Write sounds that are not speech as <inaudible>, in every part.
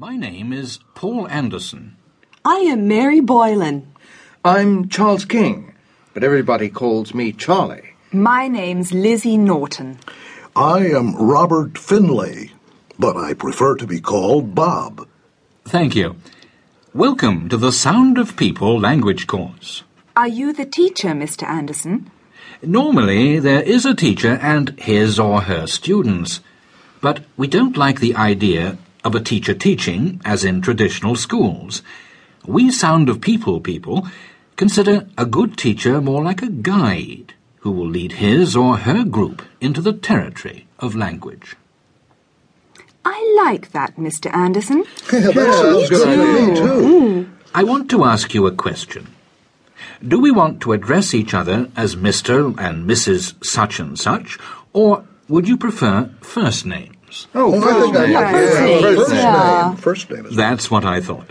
My name is Paul Anderson. I am Mary Boylan. I'm Charles King, but everybody calls me Charlie. My name's Lizzie Norton. I am Robert Finlay, but I prefer to be called Bob. Thank you. Welcome to the Sound of People language course. Are you the teacher, Mr. Anderson? Normally, there is a teacher and his or her students. But we don't like the idea of a teacher teaching, as in traditional schools. We Sound of People people consider a good teacher more like a guide who will lead his or her group into the territory of language. I like that, Mr. Anderson. <laughs> Yeah, that sounds good to me, too. I want to ask you a question. Do we want to address each other as Mr. and Mrs. such and such, or would you prefer first names? Oh, Oh, first first name. name. First name, First yeah. name. First name is That's what I thought.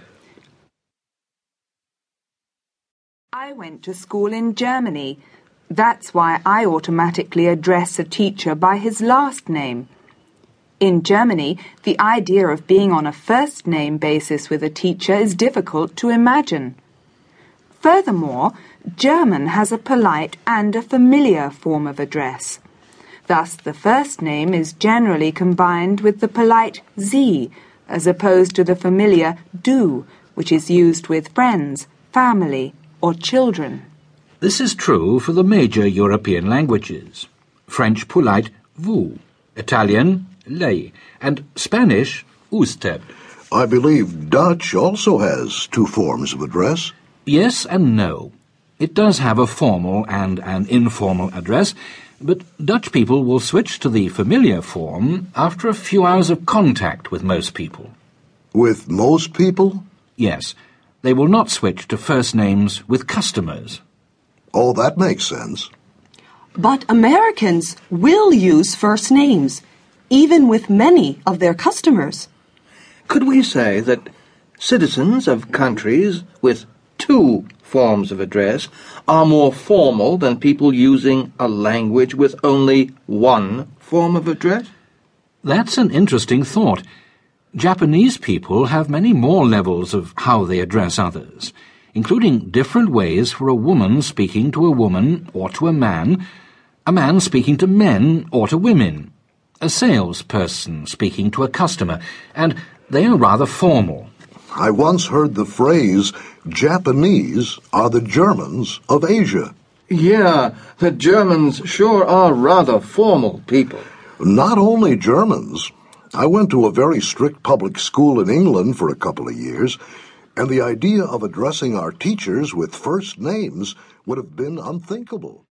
I went to school in Germany. That's why I automatically address a teacher by his last name. In Germany, the idea of being on a first name basis with a teacher is difficult to imagine. Furthermore, German has a polite and a familiar form of address. Thus, the first name is generally combined with the polite Sie, as opposed to the familiar Du, which is used with friends, family, or children. This is true for the major European languages. French polite vous, Italian lei, and Spanish usted. I believe Dutch also has two forms of address. Yes and no. It does have a formal and an informal address, but Dutch people will switch to the familiar form after a few hours of contact with most people. With most people? Yes, they will not switch to first names with customers. Oh, that makes sense. But Americans will use first names, even with many of their customers. Could we say that citizens of countries with two forms of address are more formal than people using a language with only one form of address? That's an interesting thought. Japanese people have many more levels of how they address others, including different ways for a woman speaking to a woman or to a man, a man speaking to men or to women, a salesperson speaking to a customer, and they are rather formal. I once heard the phrase, Japanese are the Germans of Asia. Yeah, the Germans sure are rather formal people. Not only Germans. I went to a very strict public school in England for a couple of years, and the idea of addressing our teachers with first names would have been unthinkable.